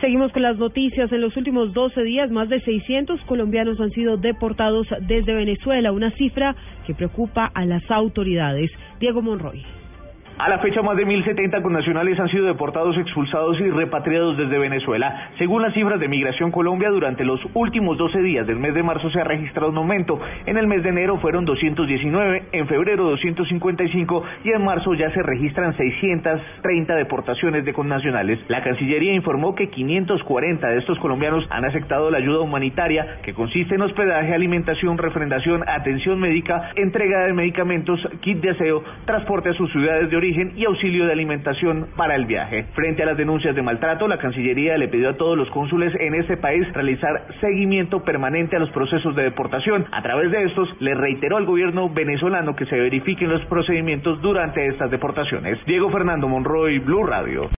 Seguimos con las noticias. En los últimos 12 días, más de 600 colombianos han sido deportados desde Venezuela, una cifra que preocupa a las autoridades. Diego Monroy. A la fecha, más de 1.070 connacionales han sido deportados, expulsados y repatriados desde Venezuela. Según las cifras de Migración Colombia, durante los últimos 12 días del mes de marzo se ha registrado un aumento. En el mes de enero fueron 219, en febrero 255 y en marzo ya se registran 630 deportaciones de connacionales. La Cancillería informó que 540 de estos colombianos han aceptado la ayuda humanitaria, que consiste en hospedaje, alimentación, refrendación, atención médica, entrega de medicamentos, kit de aseo, transporte a sus ciudades de origen y auxilio de alimentación para el viaje. Frente a las denuncias de maltrato, la Cancillería le pidió a todos los cónsules en este país realizar seguimiento permanente a los procesos de deportación. A través de estos, le reiteró al gobierno venezolano que se verifiquen los procedimientos durante estas deportaciones. Diego Fernando Monroy, Blue Radio.